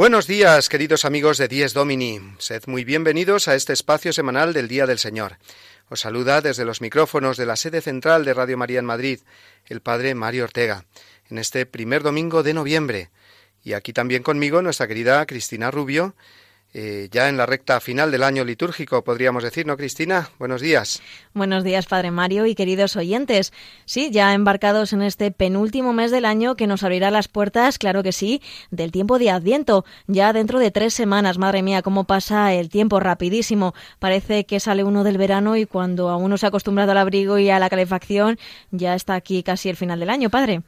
Buenos días, queridos amigos de Dies Domini. Sed muy bienvenidos a este espacio semanal del Día del Señor. Os saluda desde los micrófonos de la sede central de Radio María en Madrid, el Padre Mario Ortega, en este primer domingo de noviembre. Y aquí también conmigo nuestra querida Cristina Rubio, eh, ya en la recta final del año litúrgico, podríamos decir, ¿no, Cristina? Buenos días. Buenos días, Padre Mario y queridos oyentes. Sí, ya embarcados en este penúltimo mes del año que nos abrirá las puertas, claro que sí, del tiempo de Adviento. Ya dentro de tres semanas, madre mía, cómo pasa el tiempo rapidísimo. Parece que sale uno del verano y cuando a uno se ha acostumbrado al abrigo y a la calefacción, ya está aquí casi el final del año, Padre.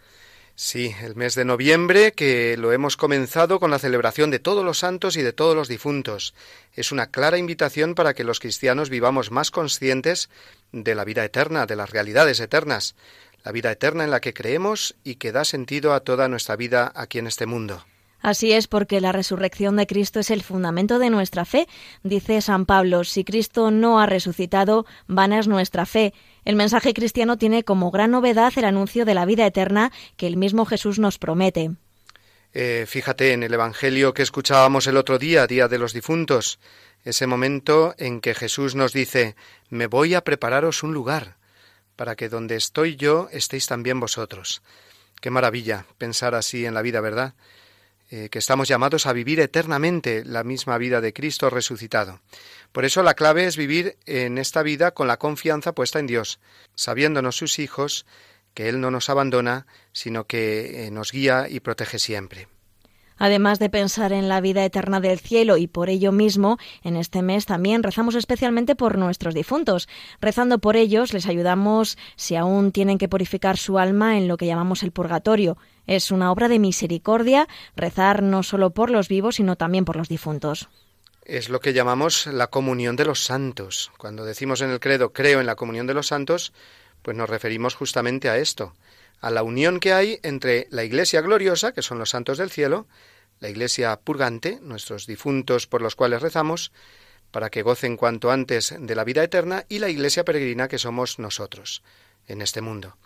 Sí, el mes de noviembre que lo hemos comenzado con la celebración de todos los santos y de todos los difuntos. Es una clara invitación para que los cristianos vivamos más conscientes de la vida eterna, de las realidades eternas, la vida eterna en la que creemos y que da sentido a toda nuestra vida aquí en este mundo. Así es porque la resurrección de Cristo es el fundamento de nuestra fe. Dice San Pablo, si Cristo no ha resucitado, vana es nuestra fe. El mensaje cristiano tiene como gran novedad el anuncio de la vida eterna que el mismo Jesús nos promete. Eh, fíjate en el Evangelio que escuchábamos el otro día, Día de los Difuntos, ese momento en que Jesús nos dice, me voy a prepararos un lugar, para que donde estoy yo estéis también vosotros. Qué maravilla pensar así en la vida, ¿verdad? Eh, que estamos llamados a vivir eternamente la misma vida de Cristo resucitado. Por eso la clave es vivir en esta vida con la confianza puesta en Dios, sabiéndonos sus hijos, que Él no nos abandona, sino que eh, nos guía y protege siempre. Además de pensar en la vida eterna del cielo y por ello mismo, en este mes también rezamos especialmente por nuestros difuntos. Rezando por ellos les ayudamos si aún tienen que purificar su alma en lo que llamamos el purgatorio. Es una obra de misericordia rezar no solo por los vivos, sino también por los difuntos. Es lo que llamamos la comunión de los santos. Cuando decimos en el credo creo en la comunión de los santos, pues nos referimos justamente a esto, a la unión que hay entre la Iglesia gloriosa, que son los santos del cielo, la Iglesia purgante, nuestros difuntos por los cuales rezamos, para que gocen cuanto antes de la vida eterna, y la Iglesia peregrina que somos nosotros en este mundo.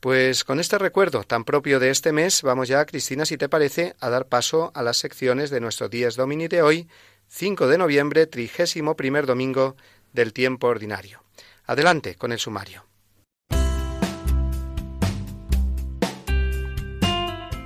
Pues con este recuerdo tan propio de este mes, vamos ya, Cristina, si te parece, a dar paso a las secciones de nuestro Días Domini de hoy, 5 de noviembre, trigésimo primer domingo del tiempo ordinario. Adelante con el sumario.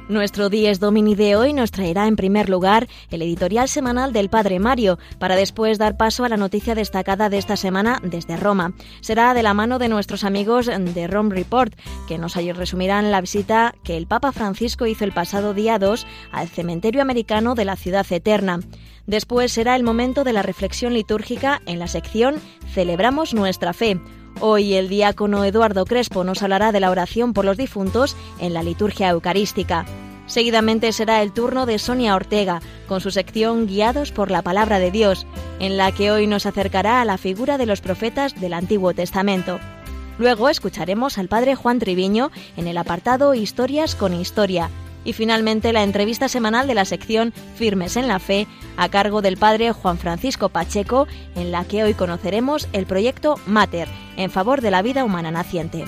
Nuestro Dies Domini de hoy nos traerá en primer lugar el editorial semanal del Padre Mario, para después dar paso a la noticia destacada de esta semana desde Roma. Será de la mano de nuestros amigos de Rome Report, que nos resumirán la visita que el Papa Francisco hizo el pasado día 2 al cementerio americano de la Ciudad Eterna. Después será el momento de la reflexión litúrgica en la sección Celebramos nuestra fe Hoy el diácono Eduardo Crespo nos hablará de la oración por los difuntos en la liturgia eucarística. Seguidamente será el turno de Sonia Ortega, con su sección Guiados por la Palabra de Dios, en la que hoy nos acercará a la figura de los profetas del Antiguo Testamento. Luego escucharemos al padre Juan Triviño en el apartado Historias con Historia, y finalmente la entrevista semanal de la sección Firmes en la Fe a cargo del padre Juan Francisco Pacheco, en la que hoy conoceremos el proyecto Mater en favor de la vida humana naciente.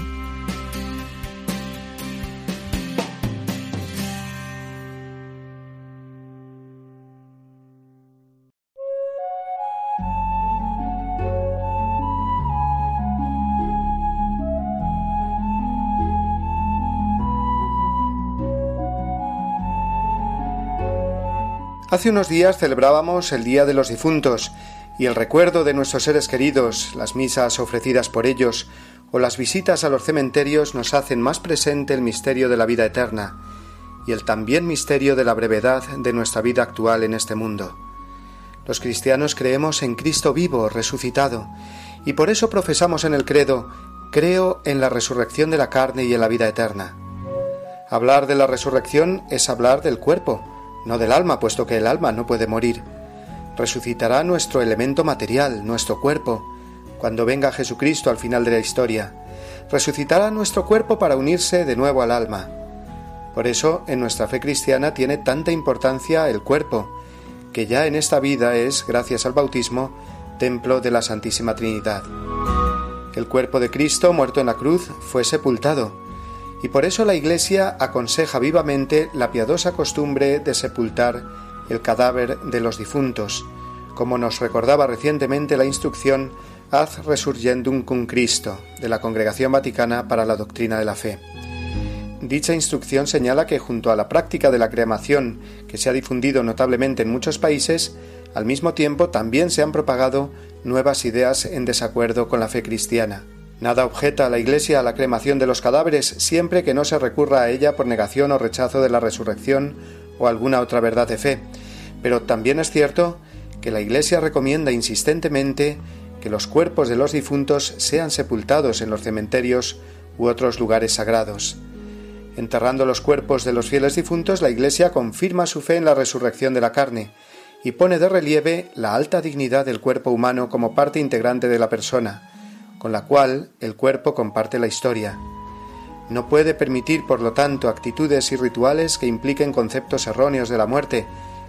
Hace unos días celebrábamos el Día de los Difuntos y el recuerdo de nuestros seres queridos, las misas ofrecidas por ellos o las visitas a los cementerios nos hacen más presente el misterio de la vida eterna y el también misterio de la brevedad de nuestra vida actual en este mundo. Los cristianos creemos en Cristo vivo, resucitado, y por eso profesamos en el credo creo en la resurrección de la carne y en la vida eterna. Hablar de la resurrección es hablar del cuerpo, no del alma, puesto que el alma no puede morir. Resucitará nuestro elemento material, nuestro cuerpo, cuando venga Jesucristo al final de la historia. Resucitará nuestro cuerpo para unirse de nuevo al alma. Por eso, en nuestra fe cristiana tiene tanta importancia el cuerpo, que ya en esta vida es, gracias al bautismo, templo de la Santísima Trinidad. El cuerpo de Cristo, muerto en la cruz, fue sepultado, y por eso la Iglesia aconseja vivamente la piadosa costumbre de sepultar el cadáver de los difuntos, como nos recordaba recientemente la instrucción Ad Resurgendum cum Cristo de la Congregación Vaticana para la Doctrina de la Fe. Dicha instrucción señala que junto a la práctica de la cremación que se ha difundido notablemente en muchos países, al mismo tiempo también se han propagado nuevas ideas en desacuerdo con la fe cristiana. Nada objeta a la Iglesia a la cremación de los cadáveres siempre que no se recurra a ella por negación o rechazo de la resurrección o alguna otra verdad de fe. Pero también es cierto que la Iglesia recomienda insistentemente que los cuerpos de los difuntos sean sepultados en los cementerios u otros lugares sagrados. Enterrando los cuerpos de los fieles difuntos, la Iglesia confirma su fe en la resurrección de la carne y pone de relieve la alta dignidad del cuerpo humano como parte integrante de la persona, con la cual el cuerpo comparte la historia. No puede permitir, por lo tanto, actitudes y rituales que impliquen conceptos erróneos de la muerte,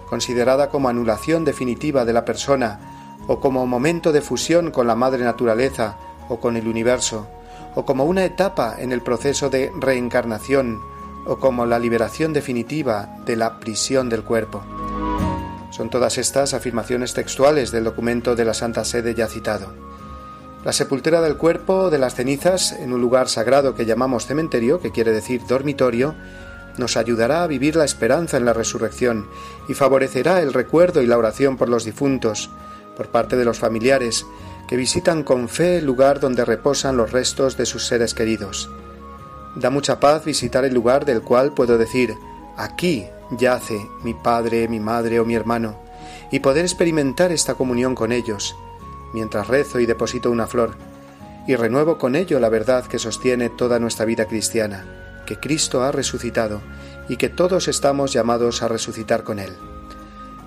considerada como anulación definitiva de la persona, o como momento de fusión con la madre naturaleza o con el universo, o como una etapa en el proceso de reencarnación, o como la liberación definitiva de la prisión del cuerpo. Son todas estas afirmaciones textuales del documento de la Santa Sede ya citado. La sepultura del cuerpo de las cenizas en un lugar sagrado que llamamos cementerio, que quiere decir dormitorio, nos ayudará a vivir la esperanza en la resurrección y favorecerá el recuerdo y la oración por los difuntos, por parte de los familiares, que visitan con fe el lugar donde reposan los restos de sus seres queridos. Da mucha paz visitar el lugar del cual puedo decir, aquí yace mi padre, mi madre o mi hermano, y poder experimentar esta comunión con ellos, mientras rezo y deposito una flor, y renuevo con ello la verdad que sostiene toda nuestra vida cristiana, que Cristo ha resucitado y que todos estamos llamados a resucitar con Él.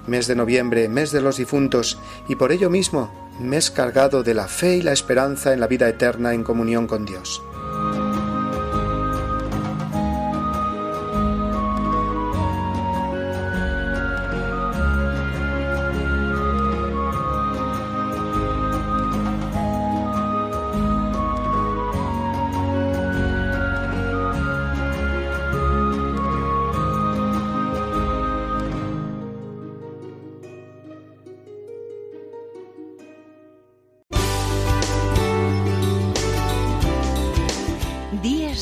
Mes de noviembre, mes de los difuntos, y por ello mismo, mes cargado de la fe y la esperanza en la vida eterna en comunión con Dios.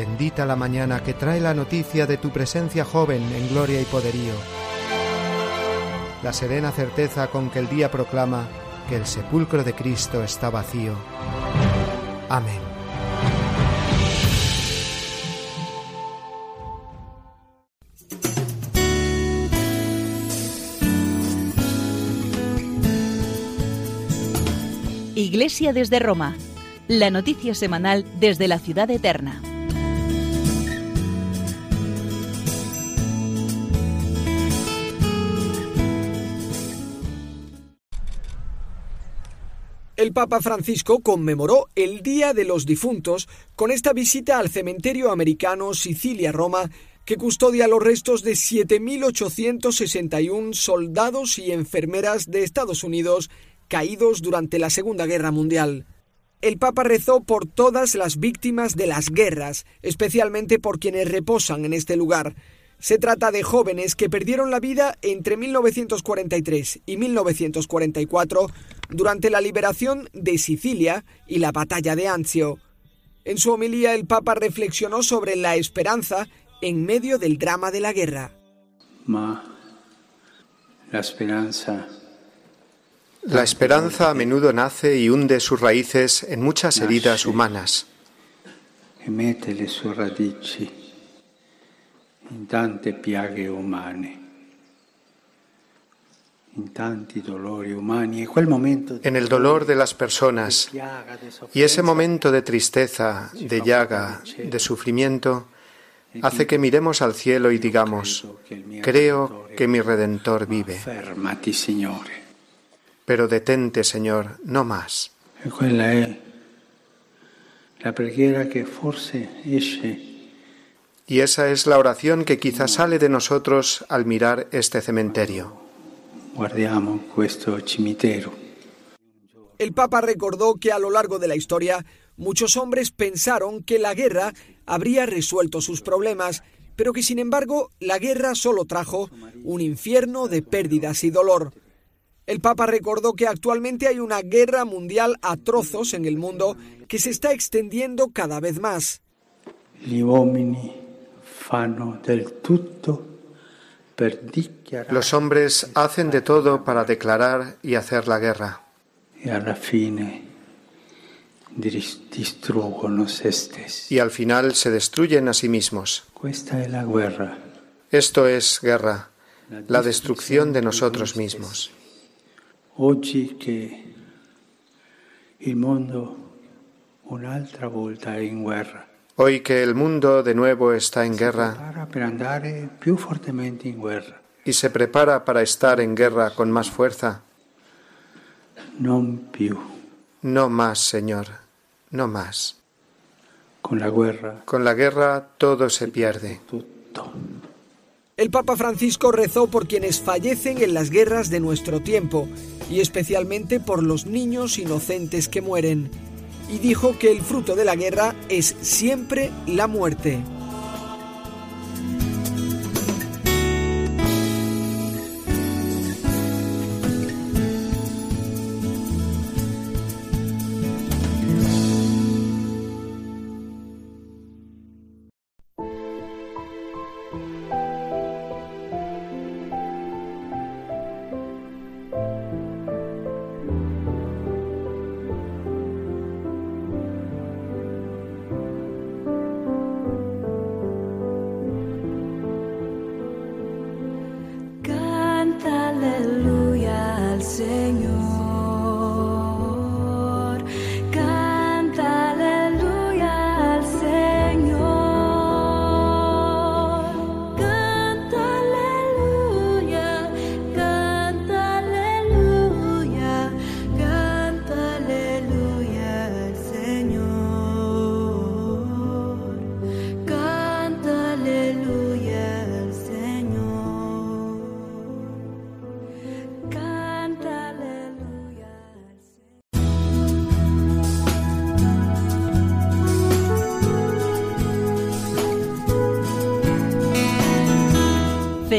Bendita la mañana que trae la noticia de tu presencia joven en gloria y poderío. La serena certeza con que el día proclama que el sepulcro de Cristo está vacío. Amén. Iglesia desde Roma, la noticia semanal desde la ciudad eterna. El Papa Francisco conmemoró el Día de los Difuntos con esta visita al cementerio americano Sicilia-Roma que custodia los restos de 7.861 soldados y enfermeras de Estados Unidos caídos durante la Segunda Guerra Mundial. El Papa rezó por todas las víctimas de las guerras, especialmente por quienes reposan en este lugar. Se trata de jóvenes que perdieron la vida entre 1943 y 1944 durante la liberación de Sicilia y la batalla de Anzio. En su homilía el Papa reflexionó sobre la esperanza en medio del drama de la guerra. la esperanza la esperanza a menudo nace y hunde sus raíces en muchas heridas humanas. E mete le sue radici in tante piaghe umane, in tanti dolori umani. E en el dolor de las personas y ese momento de tristeza, de llaga, de sufrimiento, hace que miremos al cielo y digamos, creo que mi Redentor vive. Pero detente, Señor, no más. Y esa es la oración que quizá sale de nosotros al mirar este cementerio. El Papa recordó que a lo largo de la historia muchos hombres pensaron que la guerra habría resuelto sus problemas, pero que sin embargo la guerra solo trajo un infierno de pérdidas y dolor. El Papa recordó que actualmente hay una guerra mundial a trozos en el mundo que se está extendiendo cada vez más. Los hombres hacen de todo para declarar y hacer la guerra. Y al final se destruyen a sí mismos. Esto es guerra, la destrucción de nosotros mismos. Oggi che il mondo un'altra volta è in guerra. Hoy que el mundo de nuevo está en guerra y se prepara para estar en guerra con más fuerza. No más, Señor, no más. Con la guerra. Con la guerra todo se pierde. El Papa Francisco rezó por quienes fallecen en las guerras de nuestro tiempo y especialmente por los niños inocentes que mueren, y dijo que el fruto de la guerra es siempre la muerte.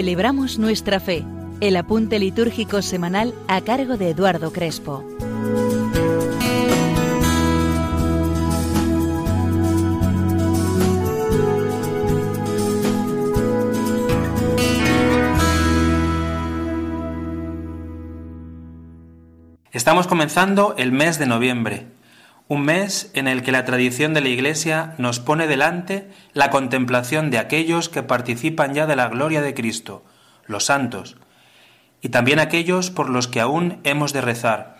Celebramos nuestra fe, el apunte litúrgico semanal a cargo de Eduardo Crespo. Estamos comenzando el mes de noviembre, un mes en el que la tradición de la Iglesia nos pone delante la contemplación de aquellos que participan ya de la gloria de Cristo, los santos, y también aquellos por los que aún hemos de rezar,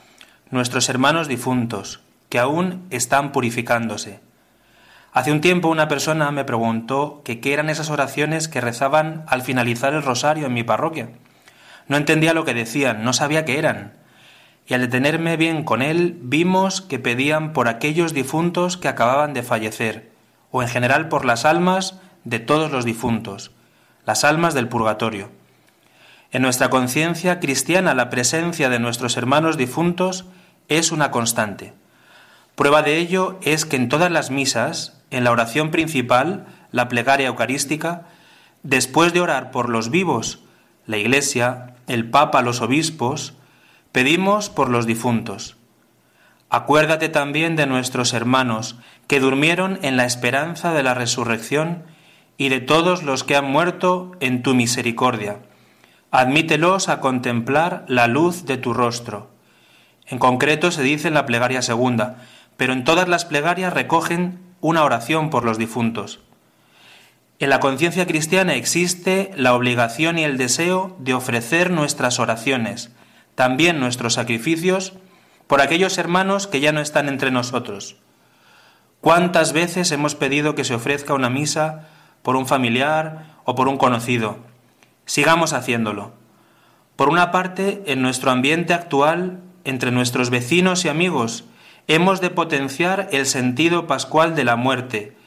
nuestros hermanos difuntos, que aún están purificándose. Hace un tiempo una persona me preguntó que qué eran esas oraciones que rezaban al finalizar el rosario en mi parroquia. No entendía lo que decían, no sabía qué eran. Y al detenerme bien con él, vimos que pedían por aquellos difuntos que acababan de fallecer, o en general por las almas de todos los difuntos, las almas del purgatorio. En nuestra conciencia cristiana la presencia de nuestros hermanos difuntos es una constante. Prueba de ello es que en todas las misas en la oración principal, la plegaria eucarística, después de orar por los vivos, la Iglesia, el Papa, los obispos, pedimos por los difuntos. Acuérdate también de nuestros hermanos que durmieron en la esperanza de la resurrección y de todos los que han muerto en tu misericordia. Admítelos a contemplar la luz de tu rostro. En concreto se dice en la plegaria segunda, pero en todas las plegarias recogen una oración por los difuntos. En la conciencia cristiana existe la obligación y el deseo de ofrecer nuestras oraciones, también nuestros sacrificios, por aquellos hermanos que ya no están entre nosotros. ¿Cuántas veces hemos pedido que se ofrezca una misa por un familiar o por un conocido? Sigamos haciéndolo. Por una parte, en nuestro ambiente actual, entre nuestros vecinos y amigos, hemos de potenciar el sentido pascual de la muerte,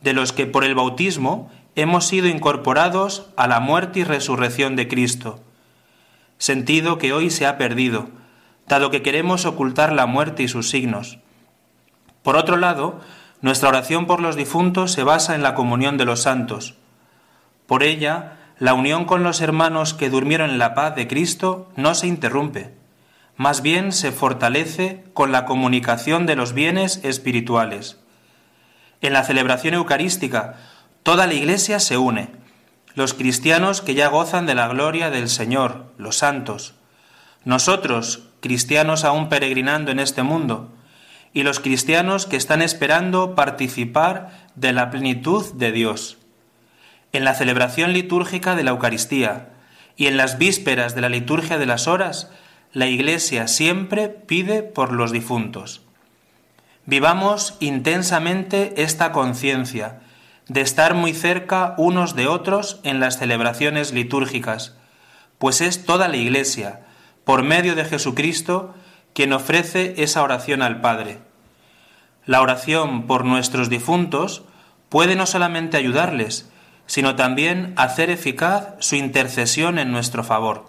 de los que por el bautismo hemos sido incorporados a la muerte y resurrección de Cristo, sentido que hoy se ha perdido, dado que queremos ocultar la muerte y sus signos. Por otro lado, nuestra oración por los difuntos se basa en la comunión de los santos. Por ella, la unión con los hermanos que durmieron en la paz de Cristo no se interrumpe más bien se fortalece con la comunicación de los bienes espirituales. En la celebración eucarística, toda la Iglesia se une, los cristianos que ya gozan de la gloria del Señor, los santos, nosotros, cristianos aún peregrinando en este mundo, y los cristianos que están esperando participar de la plenitud de Dios. En la celebración litúrgica de la Eucaristía y en las vísperas de la liturgia de las horas, la Iglesia siempre pide por los difuntos. Vivamos intensamente esta conciencia de estar muy cerca unos de otros en las celebraciones litúrgicas, pues es toda la Iglesia, por medio de Jesucristo, quien ofrece esa oración al Padre. La oración por nuestros difuntos puede no solamente ayudarles, sino también hacer eficaz su intercesión en nuestro favor.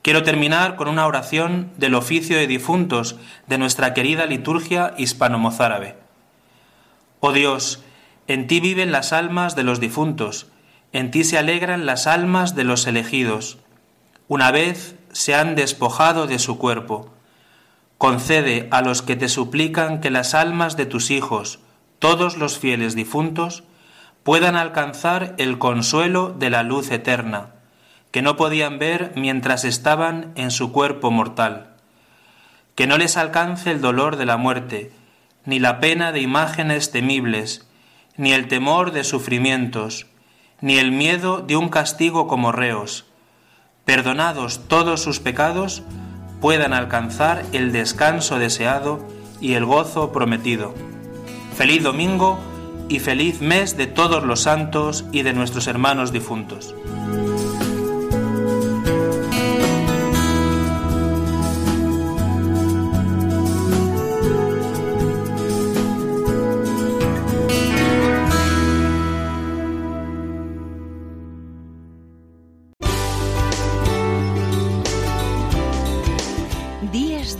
Quiero terminar con una oración del oficio de difuntos de nuestra querida liturgia hispano-mozárabe. Oh Dios, en ti viven las almas de los difuntos, en ti se alegran las almas de los elegidos. Una vez se han despojado de su cuerpo. Concede a los que te suplican que las almas de tus hijos, todos los fieles difuntos, puedan alcanzar el consuelo de la luz eterna que no podían ver mientras estaban en su cuerpo mortal. Que no les alcance el dolor de la muerte, ni la pena de imágenes temibles, ni el temor de sufrimientos, ni el miedo de un castigo como reos. Perdonados todos sus pecados, puedan alcanzar el descanso deseado y el gozo prometido. Feliz domingo y feliz mes de todos los santos y de nuestros hermanos difuntos.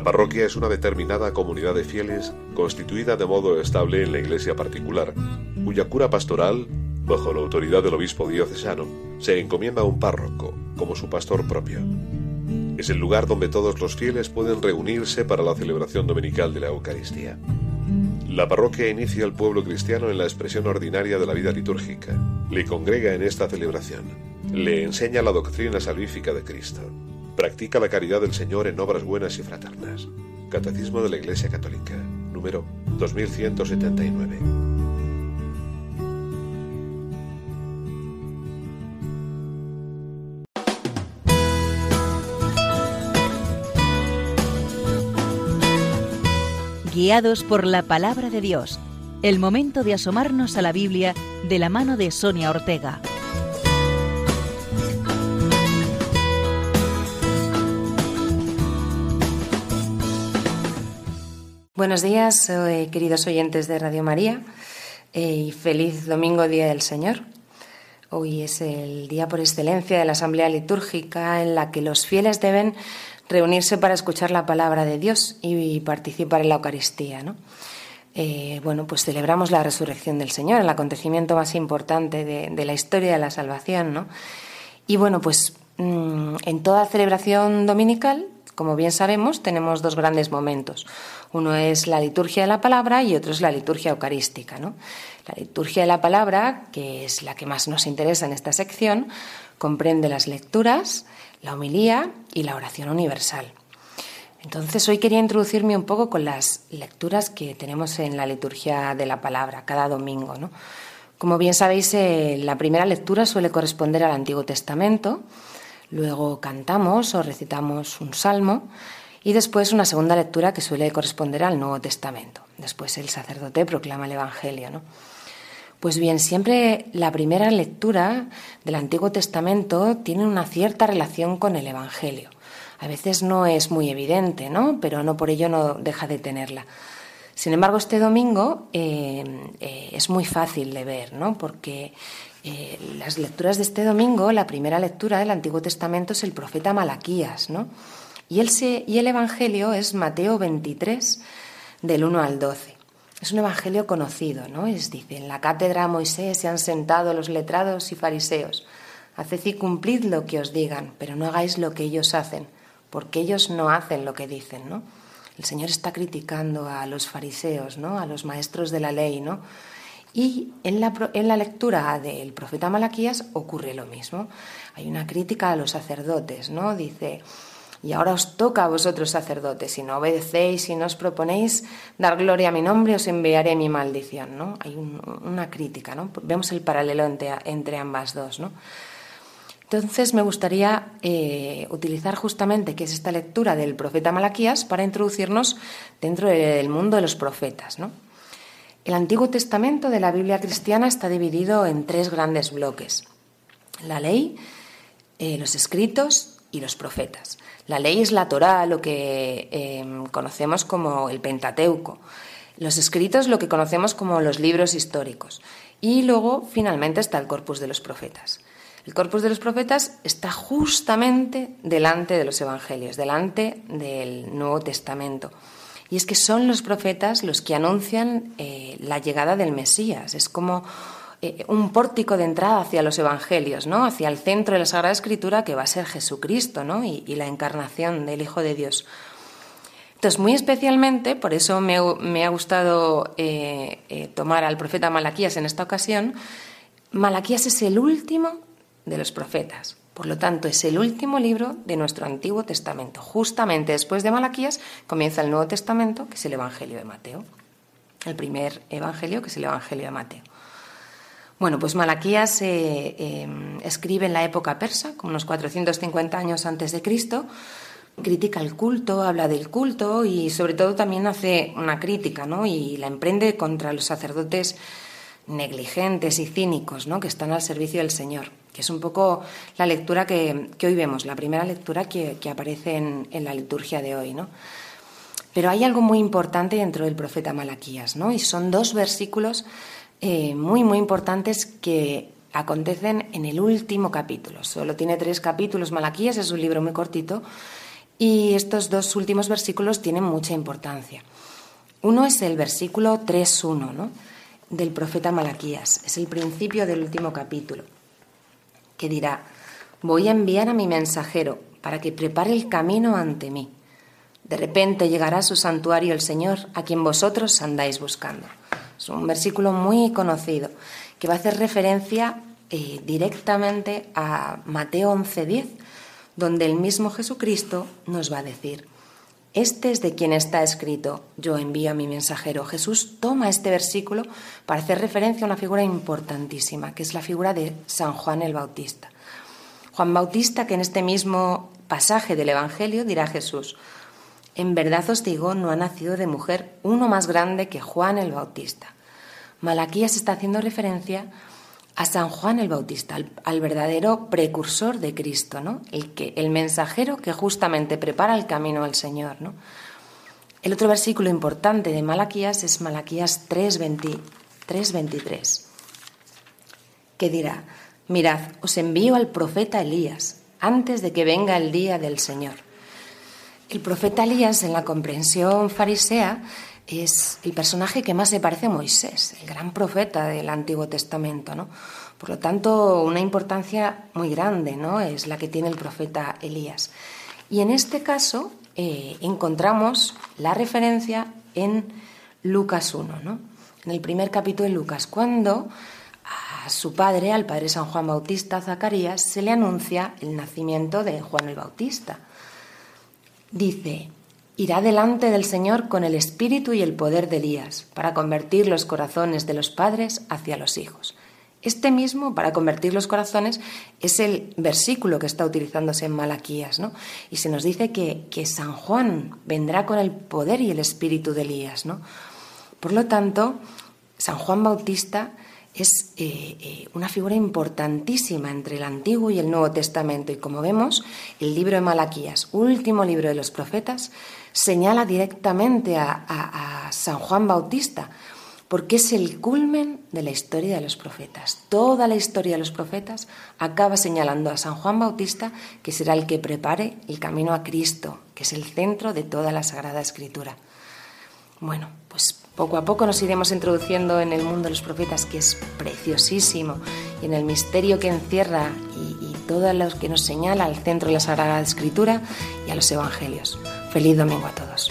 La parroquia es una determinada comunidad de fieles constituida de modo estable en la iglesia particular, cuya cura pastoral, bajo la autoridad del obispo diocesano, se encomienda a un párroco como su pastor propio. Es el lugar donde todos los fieles pueden reunirse para la celebración dominical de la Eucaristía. La parroquia inicia al pueblo cristiano en la expresión ordinaria de la vida litúrgica, le congrega en esta celebración, le enseña la doctrina salvífica de Cristo, practica la caridad del Señor en obras buenas y fraternas. Catecismo de la Iglesia Católica, número 2179. Guiados por la palabra de Dios, el momento de asomarnos a la Biblia de la mano de Sonia Ortega. Buenos días, queridos oyentes de Radio María, eh, y feliz domingo, Día del Señor. Hoy es el día por excelencia de la Asamblea Litúrgica en la que los fieles deben reunirse para escuchar la palabra de Dios y participar en la Eucaristía. ¿no? Eh, bueno, pues celebramos la resurrección del Señor, el acontecimiento más importante de, la historia de la salvación. ¿no? Y bueno, pues mm, en toda celebración dominical, como bien sabemos, tenemos dos grandes momentos. Uno es la liturgia de la palabra y otro es la liturgia eucarística. ¿no? La liturgia de la palabra, que es la que más nos interesa en esta sección, comprende las lecturas, la homilía y la oración universal. Entonces hoy quería introducirme un poco con las lecturas que tenemos en la liturgia de la palabra cada domingo. ¿no? Como bien sabéis, eh, la primera lectura suele corresponder al Antiguo Testamento, luego cantamos o recitamos un salmo y después una segunda lectura que suele corresponder al Nuevo Testamento. Después el sacerdote proclama el Evangelio. ¿no? Pues bien, siempre la primera lectura del Antiguo Testamento tiene una cierta relación con el Evangelio. A veces no es muy evidente, ¿no? Pero no por ello no deja de tenerla. Sin embargo, este domingo eh, eh, es muy fácil de ver, ¿no? Porque eh, las lecturas de este domingo, la primera lectura del Antiguo Testamento es el profeta Malaquías, ¿no? Y el, Evangelio es Mateo 23, del 1 al 12. Es un evangelio conocido, ¿no? Es, dice, en la cátedra Moisés se han sentado los letrados y fariseos. Haced y cumplid lo que os digan, pero no hagáis lo que ellos hacen, porque ellos no hacen lo que dicen, ¿no? El Señor está criticando a los fariseos, ¿no? A los maestros de la ley, ¿no? Y en la, en la lectura del profeta Malaquías ocurre lo mismo. Hay una crítica a los sacerdotes, ¿no? Dice, y ahora os toca a vosotros sacerdotes, si no obedecéis, si no os proponéis dar gloria a mi nombre, os enviaré mi maldición. ¿no? Hay una crítica, ¿no? vemos el paralelo entre, ambas dos. ¿no? Entonces me gustaría eh, utilizar justamente que es esta lectura del profeta Malaquías para introducirnos dentro del mundo de los profetas. ¿no? El Antiguo Testamento de la Biblia cristiana está dividido en tres grandes bloques. La ley, eh, los escritos y los profetas. La ley es la Torá, lo que em, conocemos como el Pentateuco. Los escritos, lo que conocemos como los libros históricos. Y luego, finalmente, está el corpus de los profetas. El corpus de los profetas está justamente delante de los evangelios, delante del Nuevo Testamento. Y es que son los profetas los que anuncian eh, la llegada del Mesías. Es como eh, un pórtico de entrada hacia los evangelios, ¿no? hacia el centro de la Sagrada Escritura que va a ser Jesucristo ¿no? y, la encarnación del Hijo de Dios. Entonces, muy especialmente, por eso me, ha gustado eh, eh, tomar al profeta Malaquías en esta ocasión, Malaquías es el último de los profetas. Por lo tanto, es el último libro de nuestro Antiguo Testamento. Justamente después de Malaquías comienza el Nuevo Testamento, que es el Evangelio de Mateo. El primer Evangelio, que es el Evangelio de Mateo. Bueno, pues Malaquías se em, escribe en la época persa, como unos 450 años antes de Cristo, critica el culto, habla del culto y sobre todo también hace una crítica, ¿no? Y la emprende contra los sacerdotes negligentes y cínicos, ¿no? Que están al servicio del Señor, que es un poco la lectura que, hoy vemos, la primera lectura que, aparece en, en, la liturgia de hoy, ¿no? Pero hay algo muy importante dentro del profeta Malaquías, ¿no? Y son dos versículos eh, muy, muy importantes que acontecen en el último capítulo. Solo tiene tres capítulos, Malaquías es un libro muy cortito, y estos dos últimos versículos tienen mucha importancia. Uno es el versículo 3.1 ¿no? del profeta Malaquías, es el principio del último capítulo, que dirá, voy a enviar a mi mensajero para que prepare el camino ante mí. De repente llegará a su santuario el Señor, a quien vosotros andáis buscando. Es un versículo muy conocido que va a hacer referencia eh, directamente a Mateo 11:10, donde el mismo Jesucristo nos va a decir, este es de quien está escrito, yo envío a mi mensajero. Jesús toma este versículo para hacer referencia a una figura importantísima, que es la figura de San Juan el Bautista. Juan Bautista, que en este mismo pasaje del Evangelio dirá Jesús, en verdad os digo, no ha nacido de mujer uno más grande que Juan el Bautista. Malaquías está haciendo referencia a San Juan el Bautista, al, verdadero precursor de Cristo, ¿no? El, que, el mensajero que justamente prepara el camino al Señor. ¿no? El otro versículo importante de Malaquías es Malaquías 3.23, que dirá, mirad, os envío al profeta Elías antes de que venga el día del Señor. El profeta Elías, en la comprensión farisea, es el personaje que más se parece a Moisés, el gran profeta del Antiguo Testamento, ¿no? Por lo tanto, una importancia muy grande, ¿no? Es la que tiene el profeta Elías. Y en este caso eh, encontramos la referencia en Lucas 1, ¿no? En el primer capítulo de Lucas, cuando a su padre, al padre San Juan Bautista, Zacarías, se le anuncia el nacimiento de Juan el Bautista. Dice, irá delante del Señor con el espíritu y el poder de Elías, para convertir los corazones de los padres hacia los hijos. Este mismo, para convertir los corazones, es el versículo que está utilizándose en Malaquías, ¿no? Y se nos dice que, que San Juan vendrá con el poder y el espíritu de Elías, ¿no? Por lo tanto, San Juan Bautista es eh, eh, una figura importantísima entre el Antiguo y el Nuevo Testamento. Y como vemos, el libro de Malaquías, último libro de los profetas, señala directamente a, San Juan Bautista, porque es el culmen de la historia de los profetas. Toda la historia de los profetas acaba señalando a San Juan Bautista, que será el que prepare el camino a Cristo, que es el centro de toda la Sagrada Escritura. Bueno, pues poco a poco nos iremos introduciendo en el mundo de los profetas, que es preciosísimo, y en el misterio que encierra y, y todo lo que nos señala al centro de la Sagrada Escritura y a los Evangelios. Feliz domingo a todos.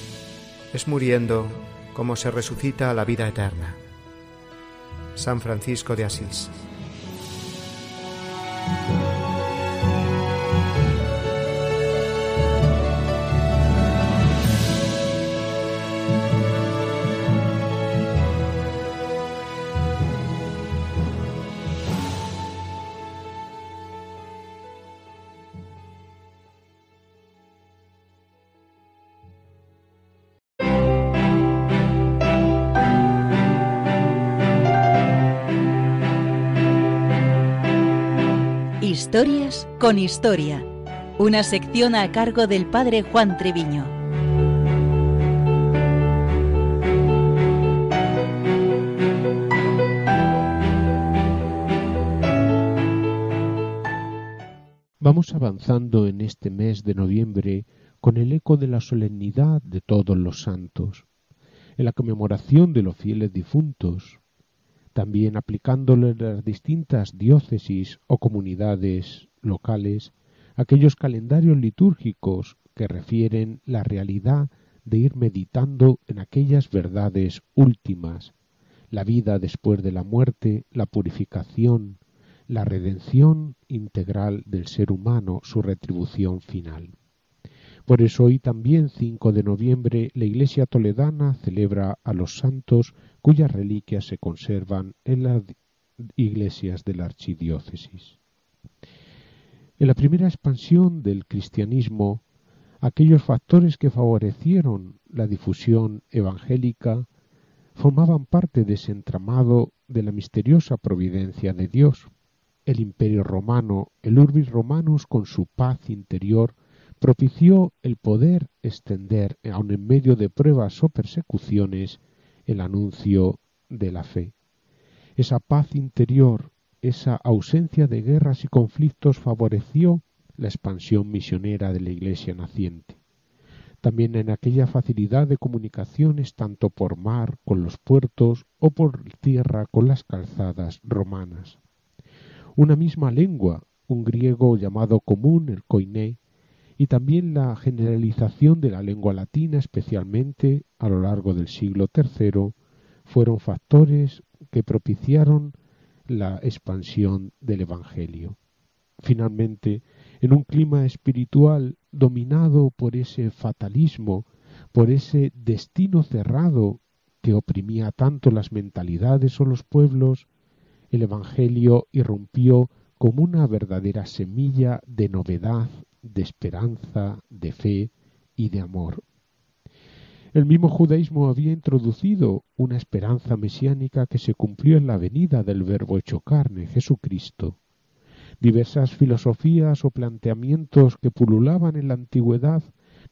es muriendo como se resucita a la vida eterna. San Francisco de Asís. Con Historia, una sección a cargo del padre Juan Treviño. Vamos avanzando en este mes de noviembre con el eco de la solemnidad de todos los santos, en la conmemoración de los fieles difuntos, también aplicándolo en las distintas diócesis o comunidades locales, aquellos calendarios litúrgicos que refieren la realidad de ir meditando en aquellas verdades últimas, la vida después de la muerte, la purificación, la redención integral del ser humano, su retribución final. Por eso hoy también, 5 de noviembre, la Iglesia toledana celebra a los santos cuyas reliquias se conservan en las iglesias de la archidiócesis. En la primera expansión del cristianismo, aquellos factores que favorecieron la difusión evangélica formaban parte de ese entramado de la misteriosa providencia de Dios. El imperio romano, el urbis romanus con su paz interior, propició el poder extender, aun en medio de pruebas o persecuciones, el anuncio de la fe. Esa paz interior, esa ausencia de guerras y conflictos favoreció la expansión misionera de la Iglesia naciente. También en aquella facilidad de comunicaciones tanto por mar con los puertos o por tierra con las calzadas romanas. Una misma lengua, un griego llamado común, el koiné, y también la generalización de la lengua latina, especialmente a lo largo del siglo III, fueron factores que propiciaron la expansión del Evangelio. Finalmente, en un clima espiritual dominado por ese fatalismo, por ese destino cerrado que oprimía tanto las mentalidades o los pueblos, el Evangelio irrumpió como una verdadera semilla de novedad de esperanza, de fe y de amor. El mismo judaísmo había introducido una esperanza mesiánica que se cumplió en la venida del Verbo hecho carne, Jesucristo. Diversas filosofías o planteamientos que pululaban en la antigüedad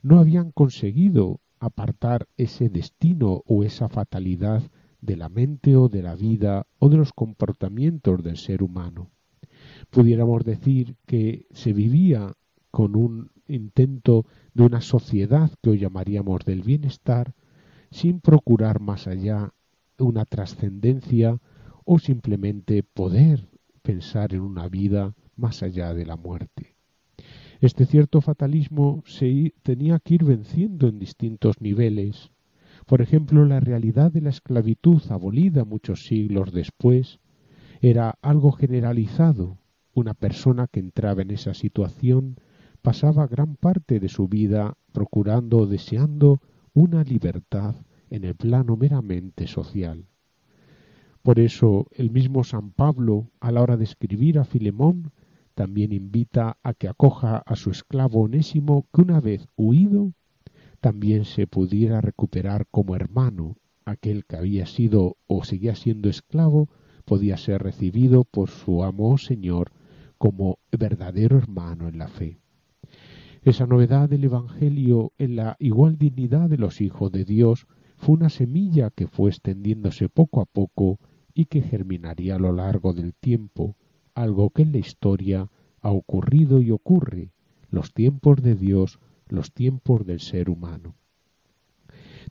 no habían conseguido apartar ese destino o esa fatalidad de la mente o de la vida o de los comportamientos del ser humano. Pudiéramos decir que se vivía con un intento de una sociedad que hoy llamaríamos del bienestar, sin procurar más allá una trascendencia o simplemente poder pensar en una vida más allá de la muerte. Este cierto fatalismo se tenía que ir venciendo en distintos niveles. Por ejemplo, la realidad de la esclavitud abolida muchos siglos después era algo generalizado. Una persona que entraba en esa situación pasaba gran parte de su vida procurando o deseando una libertad en el plano meramente social. Por eso el mismo San Pablo, a la hora de escribir a Filemón, también invita a que acoja a su esclavo onésimo que una vez huido, también se pudiera recuperar como hermano, aquel que había sido o seguía siendo esclavo, podía ser recibido por su amo o señor como verdadero hermano en la fe. Esa novedad del Evangelio en la igual dignidad de los hijos de Dios fue una semilla que fue extendiéndose poco a poco y que germinaría a lo largo del tiempo, algo que en la historia ha ocurrido y ocurre, los tiempos de Dios, los tiempos del ser humano.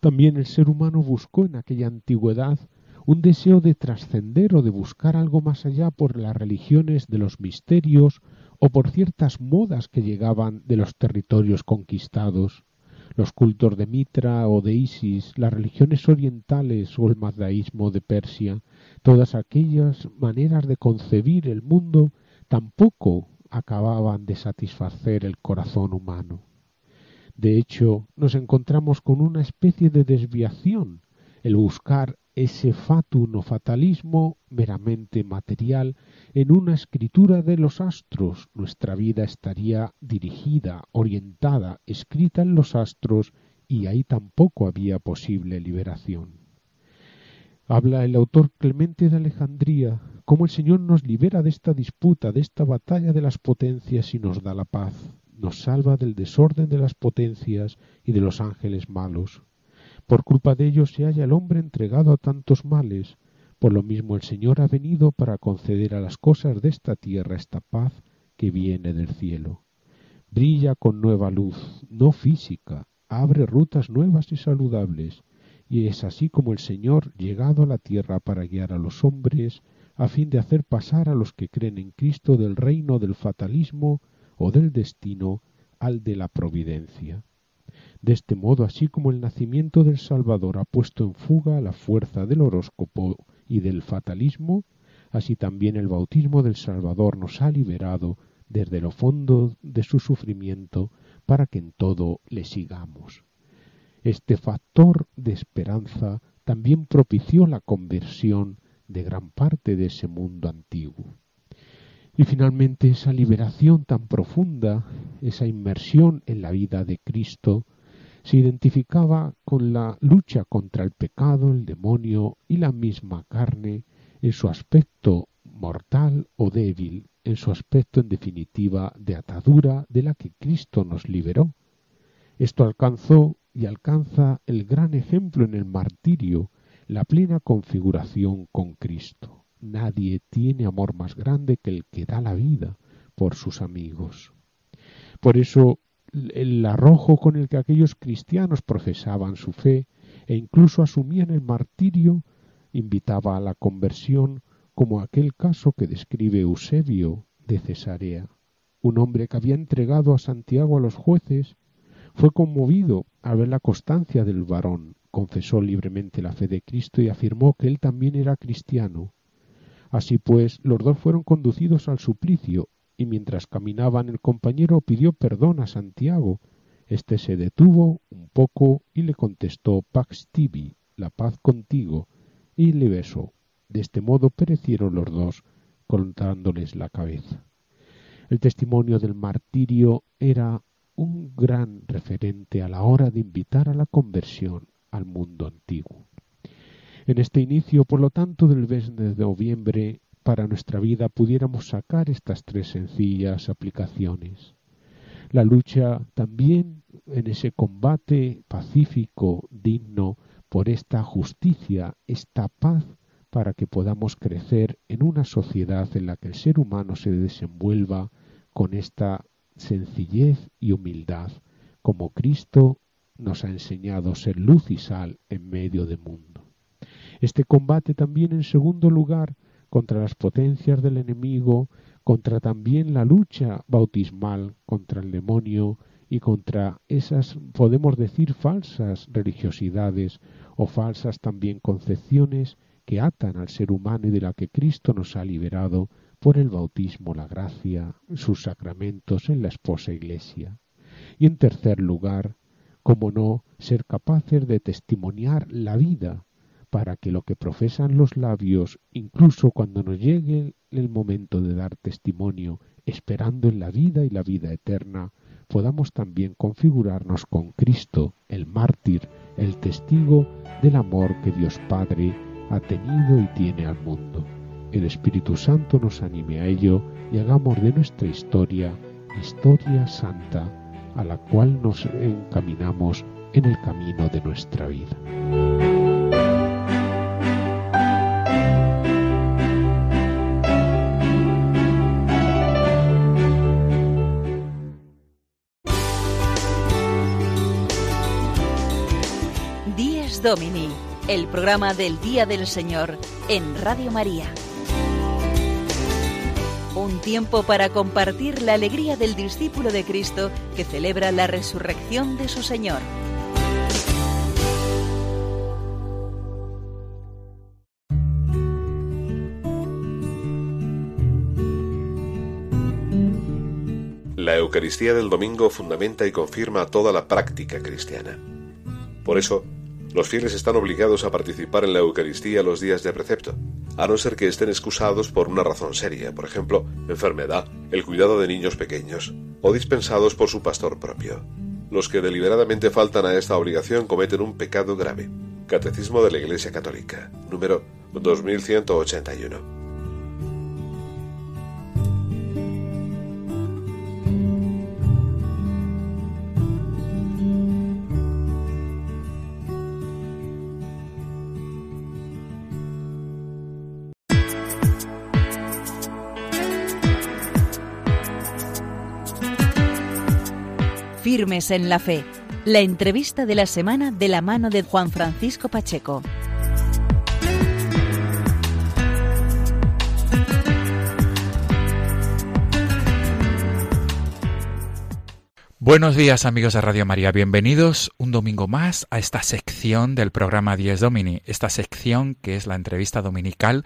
También el ser humano buscó en aquella antigüedad un deseo de trascender o de buscar algo más allá por las religiones de los misterios o por ciertas modas que llegaban de los territorios conquistados, los cultos de Mitra o de Isis, las religiones orientales o el mazdaísmo de Persia, todas aquellas maneras de concebir el mundo tampoco acababan de satisfacer el corazón humano. De hecho, nos encontramos con una especie de desviación, el buscar ese fatum o fatalismo meramente material en una escritura de los astros. Nuestra vida estaría dirigida, orientada, escrita en los astros y ahí tampoco había posible liberación. Habla el autor Clemente de Alejandría cómo el Señor nos libera de esta disputa, de esta batalla de las potencias y nos da la paz, nos salva del desorden de las potencias y de los ángeles malos. Por culpa de ellos se halla el hombre entregado a tantos males. Por lo mismo el Señor ha venido para conceder a las cosas de esta tierra esta paz que viene del cielo. Brilla con nueva luz, no física, abre rutas nuevas y saludables, y es así como el Señor llegado a la tierra para guiar a los hombres, a fin de hacer pasar a los que creen en Cristo del reino del fatalismo o del destino al de la providencia. De este modo, así como el nacimiento del Salvador ha puesto en fuga la fuerza del horóscopo y del fatalismo, así también el bautismo del Salvador nos ha liberado desde lo fondo de su sufrimiento para que en todo le sigamos. Este factor de esperanza también propició la conversión de gran parte de ese mundo antiguo. Y finalmente esa liberación tan profunda, esa inmersión en la vida de Cristo, se identificaba con la lucha contra el pecado, el demonio y la misma carne en su aspecto mortal o débil, en su aspecto en definitiva de atadura de la que Cristo nos liberó. Esto alcanzó y alcanza el gran ejemplo en el martirio, la plena configuración con Cristo. Nadie tiene amor más grande que el que da la vida por sus amigos. Por eso el arrojo con el que aquellos cristianos profesaban su fe e incluso asumían el martirio invitaba a la conversión como aquel caso que describe Eusebio de Cesarea. Un hombre que había entregado a Santiago a los jueces fue conmovido al ver la constancia del varón, confesó libremente la fe de Cristo y afirmó que él también era cristiano. Así pues, los dos fueron conducidos al suplicio, y mientras caminaban el compañero pidió perdón a Santiago. Este se detuvo un poco y le contestó Pax tibi, la paz contigo, y le besó. De este modo perecieron los dos, cortándoles la cabeza. El testimonio del martirio era un gran referente a la hora de invitar a la conversión al mundo antiguo. En este inicio, por lo tanto, del mes de noviembre, para nuestra vida pudiéramos sacar estas tres sencillas aplicaciones. La lucha también en ese combate pacífico, digno, por esta justicia, esta paz, para que podamos crecer en una sociedad en la que el ser humano se desenvuelva con esta sencillez y humildad, como Cristo nos ha enseñado ser luz y sal en medio del mundo. Este combate también, en segundo lugar, contra las potencias del enemigo, contra también la lucha bautismal contra el demonio y contra esas, podemos decir, falsas religiosidades o falsas también concepciones que atan al ser humano y de la que Cristo nos ha liberado por el bautismo, la gracia, sus sacramentos en la esposa iglesia. Y en tercer lugar, como no, ser capaces de testimoniar la vida para que lo que profesan los labios, incluso cuando nos llegue el momento de dar testimonio, esperando en la vida y la vida eterna, podamos también configurarnos con Cristo, el mártir, el testigo del amor que Dios Padre ha tenido y tiene al mundo. El Espíritu Santo nos anime a ello y hagamos de nuestra historia historia santa a la cual nos encaminamos en el camino de nuestra vida. Domini, el programa del Día del Señor en Radio María. Un tiempo para compartir la alegría del discípulo de Cristo que celebra la resurrección de su Señor. La Eucaristía del domingo fundamenta y confirma toda la práctica cristiana. Por eso, los fieles están obligados a participar en la Eucaristía los días de precepto, a no ser que estén excusados por una razón seria, por ejemplo, enfermedad, el cuidado de niños pequeños, o dispensados por su pastor propio. Los que deliberadamente faltan a esta obligación cometen un pecado grave. Catecismo de la Iglesia Católica, número 2181. Firmes en la fe. La entrevista de la semana de la mano de Juan Francisco Pacheco. Buenos días amigos de Radio María, bienvenidos un domingo más a esta sección del programa 10 Domini, esta sección que es la entrevista dominical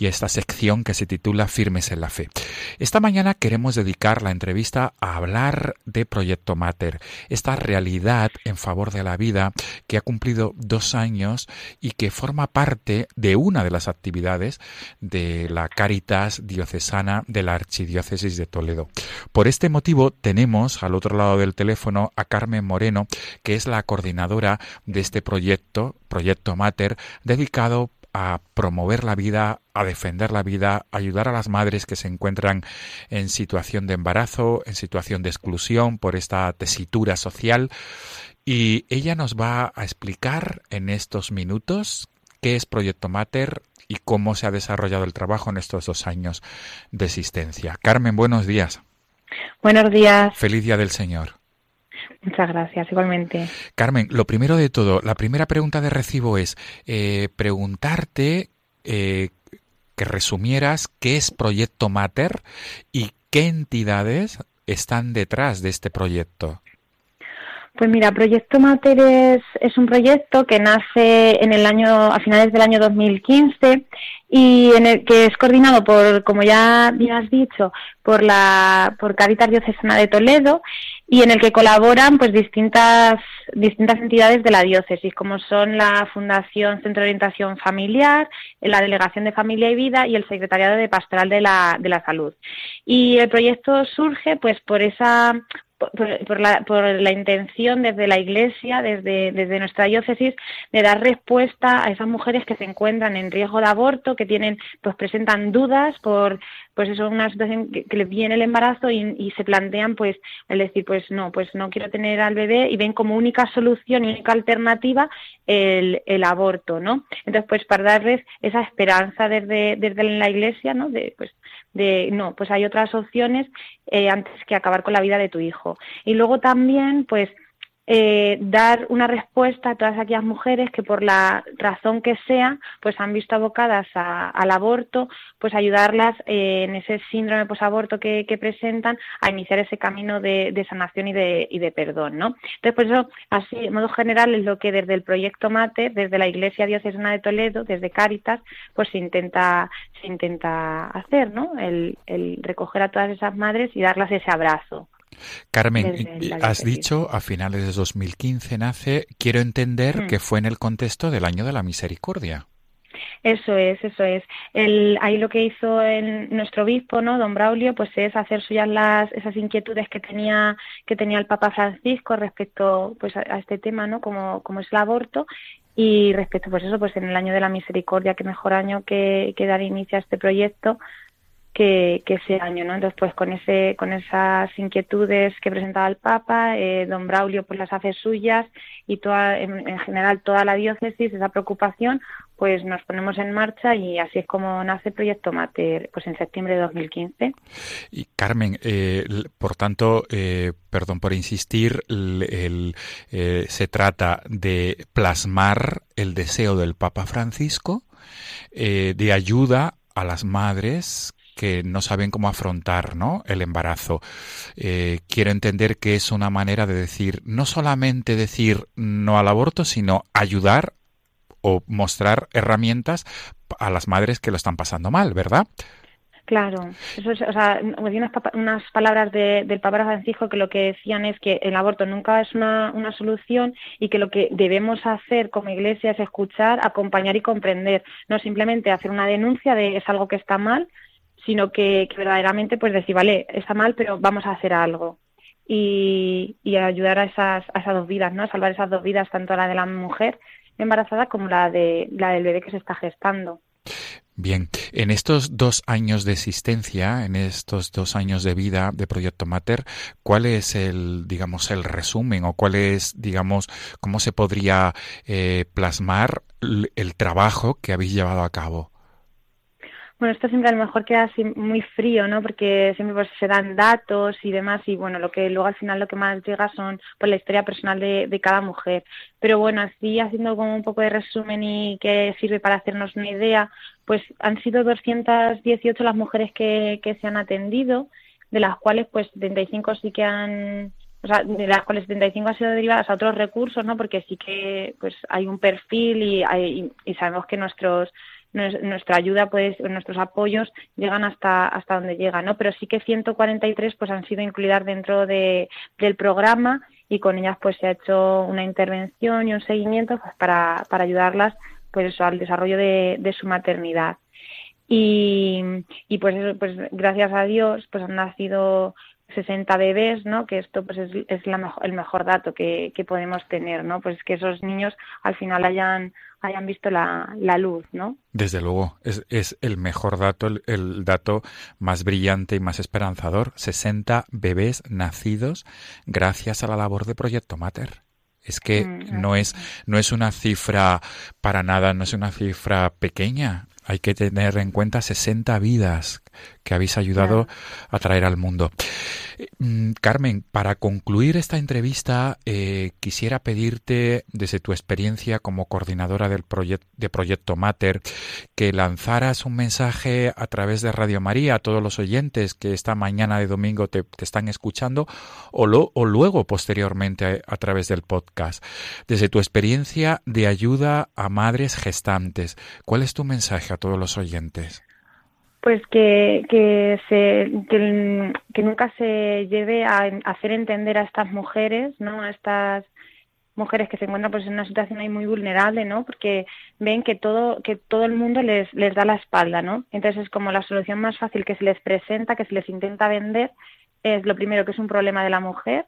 y esta sección que se titula Firmes en la Fe. Esta mañana queremos dedicar la entrevista a hablar de Proyecto Mater, esta realidad en favor de la vida que ha cumplido dos años y que forma parte de una de las actividades de la Caritas Diocesana de la Archidiócesis de Toledo. Por este motivo tenemos al otro lado del teléfono a Carmen Moreno, que es la coordinadora de este proyecto, Proyecto Mater, dedicado a promover la vida, a defender la vida, a ayudar a las madres que se encuentran en situación de embarazo, en situación de exclusión por esta tesitura social. Y ella nos va a explicar en estos minutos qué es Proyecto Mater y cómo se ha desarrollado el trabajo en estos dos años de existencia. Carmen, buenos días. Buenos días. Feliz Día del Señor. Muchas gracias, igualmente. Carmen, lo primero de todo, la primera pregunta de recibo es eh, preguntarte eh, que resumieras qué es Proyecto Mater y qué entidades están detrás de este proyecto. Pues mira, Proyecto Mater es, es, un proyecto que nace en el año, a finales del año 2015 y en el que es coordinado por, como ya, ya has dicho, por la, por Caritas Diocesana de Toledo y en el que colaboran pues distintas distintas entidades de la diócesis como son la Fundación Centro de Orientación Familiar, la Delegación de Familia y Vida y el Secretariado de Pastoral de la, de la Salud. Y el proyecto surge pues por esa por, la, por, la, intención desde la Iglesia, desde, desde nuestra diócesis, de dar respuesta a esas mujeres que se encuentran en riesgo de aborto, que tienen, pues presentan dudas por, pues eso es una situación que, les viene el embarazo y, se plantean, pues, el decir, pues no, pues no quiero tener al bebé y ven como única solución y única alternativa el, el aborto, ¿no? Entonces, pues para darles esa esperanza desde, desde la Iglesia, ¿no? De, pues, de no, pues hay otras opciones eh, antes que acabar con la vida de tu hijo. Y luego también, pues, eh, dar una respuesta a todas aquellas mujeres que por la razón que sea, pues han visto abocadas al aborto, pues ayudarlas eh, en ese síndrome posaborto que, que presentan a iniciar ese camino de, sanación y de, y de perdón, ¿no? Entonces, por eso, así, de modo general, es lo que desde el proyecto MATE, desde la Iglesia Diocesana de Toledo, desde Cáritas, pues se intenta, se intenta hacer, ¿no? El, el recoger a todas esas madres y darlas ese abrazo. Carmen, has dicho a finales de 2015 nace, quiero entender mm. que fue en el contexto del año de la misericordia. Eso es, eso es. El, ahí lo que hizo el, nuestro obispo, ¿no? Don Braulio, pues es hacer suyas las, esas inquietudes que tenía, que tenía el Papa Francisco respecto, pues a, este tema, ¿no? Como, como es el aborto y respecto, pues eso, pues en el año de la misericordia, qué mejor año que, que dar inicio a este proyecto, que, ese año, ¿no? Entonces, pues con ese, con esas inquietudes que presentaba el Papa, eh, don Braulio pues las hace suyas y toda, en, general toda la diócesis, esa preocupación, pues nos ponemos en marcha y así es como nace Proyecto Mater, pues en septiembre de 2015. Y Carmen, eh, por tanto, eh, perdón por insistir, el, se trata de plasmar el deseo del Papa Francisco de ayuda a las madres que no saben cómo afrontar ¿no? el embarazo. Eh, quiero entender que es una manera de decir, no solamente decir no al aborto, sino ayudar o mostrar herramientas a las madres que lo están pasando mal, ¿verdad? Claro, eso es, o sea, unas, unas palabras de, del Papa Francisco que lo que decían es que el aborto nunca es una, una, solución y que lo que debemos hacer como Iglesia es escuchar, acompañar y comprender, no simplemente hacer una denuncia de es algo que está mal, sino que, verdaderamente pues decir, vale, está mal, pero vamos a hacer algo. Y, ayudar a esas, a esas dos vidas, ¿no? A salvar esas dos vidas, tanto la de la mujer embarazada como la, de, la del bebé que se está gestando. Bien, en estos dos años de existencia, en estos dos años de vida de Proyecto Mater, ¿cuál es el, digamos, el resumen o cuál es, digamos, cómo se podría eh, plasmar el trabajo que habéis llevado a cabo? Bueno, esto siempre a lo mejor queda así muy frío, ¿no? Porque siempre pues, se dan datos y demás y bueno, lo que luego al final lo que más llega son pues la historia personal de, de cada mujer. Pero bueno, así haciendo como un poco de resumen y que sirve para hacernos una idea, pues han sido 218 las mujeres que, que se han atendido, de las cuales pues 75 sí que han o sea, de las cuales 75 han sido derivadas a otros recursos, ¿no? Porque sí que pues hay un perfil y, hay, y sabemos que nuestros nuestra ayuda, pues nuestros apoyos llegan hasta hasta donde llegan, ¿no? Pero sí que 143 pues han sido incluidas dentro de, del programa y con ellas pues se ha hecho una intervención y un seguimiento pues, para, para ayudarlas pues eso, al desarrollo de, de su maternidad. Y, y pues pues gracias a Dios pues han nacido 60 bebés, ¿no? Que esto pues es, es la el mejor dato que, que podemos tener, ¿no? Pues que esos niños al final hayan hayan visto la, la luz, ¿no? Desde luego, es, es el mejor dato, el, el, dato más brillante y más esperanzador. 60 bebés nacidos gracias a la labor de Proyecto Mater. Es que mm, no es, no es una cifra para nada, no es una cifra pequeña. Hay que tener en cuenta 60 vidas que habéis ayudado a traer al mundo. Mm, Carmen, para concluir esta entrevista, eh, quisiera pedirte, desde tu experiencia como coordinadora del de Proyecto Mater, que lanzaras un mensaje a través de Radio María a todos los oyentes que esta mañana de domingo te, están escuchando o, lo, o luego, posteriormente, a, a través del podcast. Desde tu experiencia de ayuda a madres gestantes, ¿cuál es tu mensaje a todos los oyentes? Pues que, que, se, que, nunca se lleve a, hacer entender a estas mujeres, ¿no? A estas mujeres que se encuentran pues en una situación ahí muy vulnerable, ¿no? Porque ven que todo que todo el mundo les les da la espalda, ¿no? Entonces es como la solución más fácil que se les presenta, que se les intenta vender es lo primero que es un problema de la mujer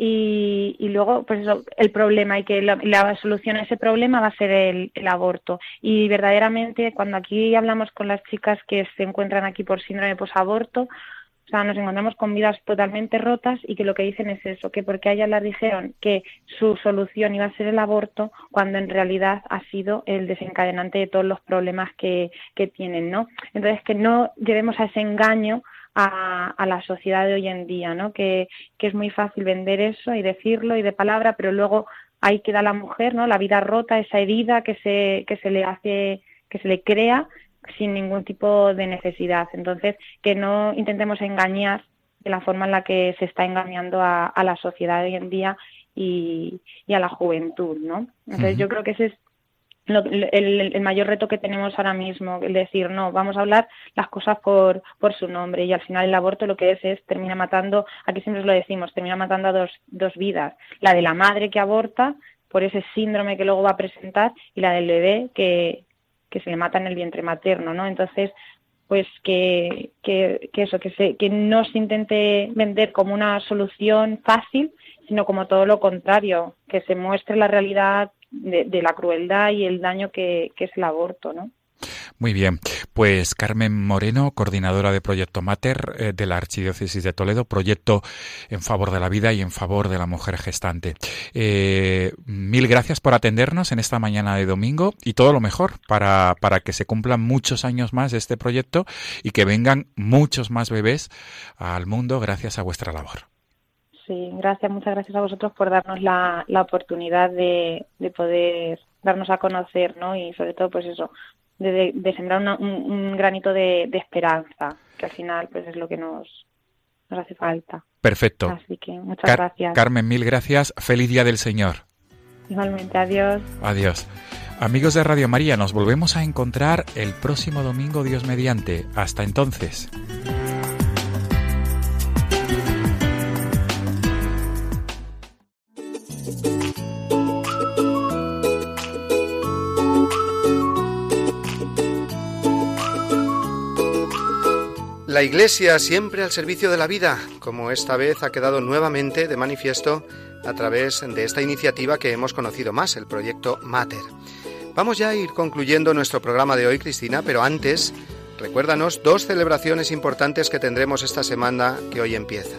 y, y luego pues eso, el problema y que la, la, solución a ese problema va a ser el, el, aborto y verdaderamente cuando aquí hablamos con las chicas que se encuentran aquí por síndrome posaborto o sea, nos encontramos con vidas totalmente rotas y que lo que dicen es eso, que porque a ellas les dijeron que su solución iba a ser el aborto, cuando en realidad ha sido el desencadenante de todos los problemas que, que tienen, ¿no? Entonces, que no llevemos a ese engaño a, la sociedad de hoy en día, ¿no? Que, que es muy fácil vender eso y decirlo y de palabra, pero luego ahí queda la mujer, ¿no? La vida rota, esa herida que se, que se le hace, que se le crea sin ningún tipo de necesidad. Entonces, que no intentemos engañar de la forma en la que se está engañando a, a la sociedad de hoy en día y, y, a la juventud, ¿no? Entonces, uh -huh. yo creo que ese es lo, el, mayor reto que tenemos ahora mismo, el decir, no, vamos a hablar las cosas por, por su nombre y al final el aborto lo que es es, termina matando, aquí siempre lo decimos, termina matando a dos, dos vidas, la de la madre que aborta por ese síndrome que luego va a presentar y la del bebé que, que se le mata en el vientre materno, ¿no? Entonces, pues que, que, que eso, que, se, que no se intente vender como una solución fácil, sino como todo lo contrario, que se muestre la realidad de, la crueldad y el daño que, que es el aborto, ¿no? Muy bien, pues Carmen Moreno, coordinadora de Proyecto Mater eh, de la Archidiócesis de Toledo, proyecto en favor de la vida y en favor de la mujer gestante. Eh, mil gracias por atendernos en esta mañana de domingo y todo lo mejor para, para que se cumplan muchos años más este proyecto y que vengan muchos más bebés al mundo gracias a vuestra labor. Sí, gracias, muchas gracias a vosotros por darnos la, la oportunidad de, de poder darnos a conocer, ¿no? Y sobre todo, pues eso, de, de sembrar una, un, un, granito de, de, esperanza, que al final pues es lo que nos, nos hace falta. Perfecto. Así que muchas Car gracias. Carmen, mil gracias. Feliz Día del Señor. Igualmente, adiós. Adiós. Amigos de Radio María, nos volvemos a encontrar el próximo domingo, Dios mediante. Hasta entonces. La Iglesia siempre al servicio de la vida, como esta vez ha quedado nuevamente de manifiesto a través de esta iniciativa que hemos conocido más, el proyecto Mater. Vamos ya a ir concluyendo nuestro programa de hoy, Cristina, pero antes, recuérdanos dos celebraciones importantes que tendremos esta semana que hoy empieza.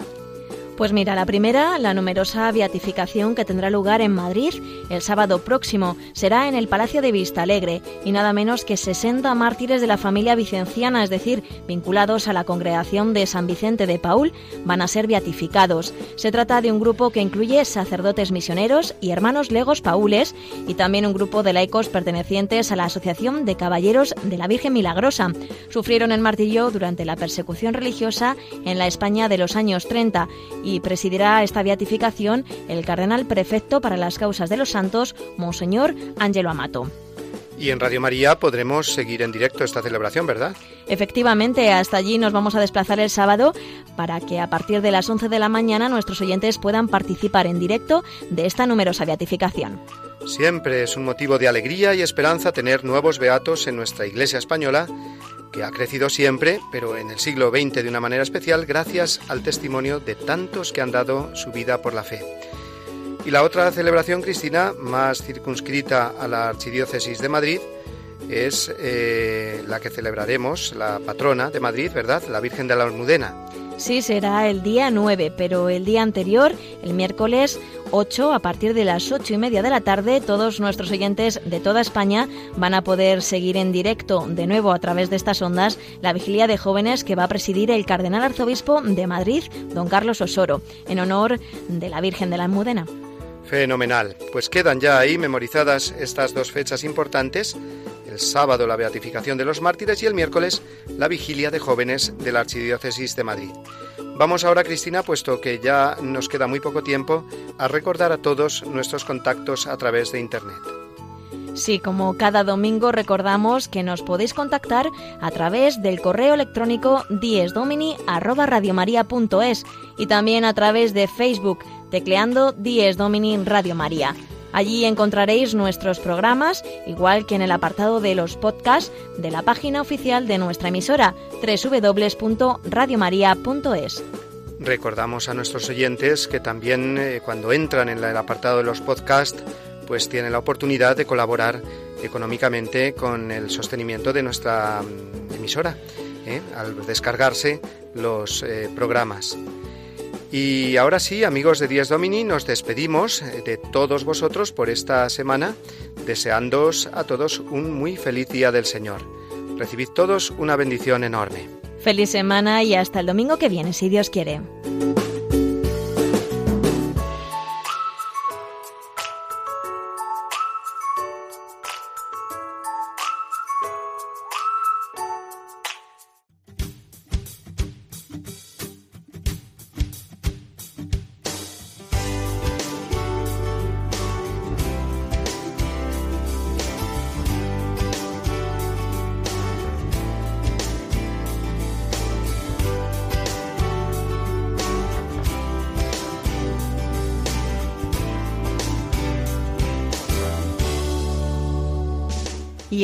Pues mira, la primera, la numerosa beatificación que tendrá lugar en Madrid el sábado próximo, será en el Palacio de Vista Alegre y nada menos que 60 mártires de la familia vicenciana, es decir, vinculados a la congregación de San Vicente de Paul, van a ser beatificados. Se trata de un grupo que incluye sacerdotes misioneros y hermanos legos paules y también un grupo de laicos pertenecientes a la Asociación de Caballeros de la Virgen Milagrosa. Sufrieron el martirio durante la persecución religiosa en la España de los años 30 y presidirá esta beatificación el cardenal prefecto para las causas de los santos, Monseñor Ángelo Amato. Y en Radio María podremos seguir en directo esta celebración, ¿verdad? Efectivamente, hasta allí nos vamos a desplazar el sábado para que a partir de las 11 de la mañana nuestros oyentes puedan participar en directo de esta numerosa beatificación. Siempre es un motivo de alegría y esperanza tener nuevos beatos en nuestra Iglesia española que ha crecido siempre, pero en el siglo XX de una manera especial gracias al testimonio de tantos que han dado su vida por la fe. Y la otra celebración, Cristina, más circunscrita a la Archidiócesis de Madrid, es eh, la que celebraremos, la patrona de Madrid, ¿verdad? La Virgen de la Almudena. Sí, será el día 9, pero el día anterior, el miércoles 8, a partir de las 8 y media de la tarde, todos nuestros oyentes de toda España van a poder seguir en directo, de nuevo a través de estas ondas, la vigilia de jóvenes que va a presidir el cardenal arzobispo de Madrid, don Carlos Osoro, en honor de la Virgen de la Almudena. Fenomenal. Pues quedan ya ahí memorizadas estas dos fechas importantes. Sábado la beatificación de los mártires y el miércoles la vigilia de jóvenes de la Archidiócesis de Madrid. Vamos ahora, Cristina, puesto que ya nos queda muy poco tiempo, a recordar a todos nuestros contactos a través de Internet. Sí, como cada domingo recordamos que nos podéis contactar a través del correo electrónico diesdomini@radiomaria.es y también a través de Facebook tecleando Dies Domini Radio María. Allí encontraréis nuestros programas, igual que en el apartado de los podcasts de la página oficial de nuestra emisora www.radiomaria.es. Recordamos a nuestros oyentes que también eh, cuando entran en el apartado de los podcasts, pues tienen la oportunidad de colaborar económicamente con el sostenimiento de nuestra mm, emisora, ¿eh? al descargarse los eh, programas. Y ahora sí, amigos de Dies Domini, nos despedimos eh, de todos vosotros por esta semana, deseándoos a todos un muy feliz día del Señor. Recibid todos una bendición enorme. Feliz semana y hasta el domingo que viene, si Dios quiere.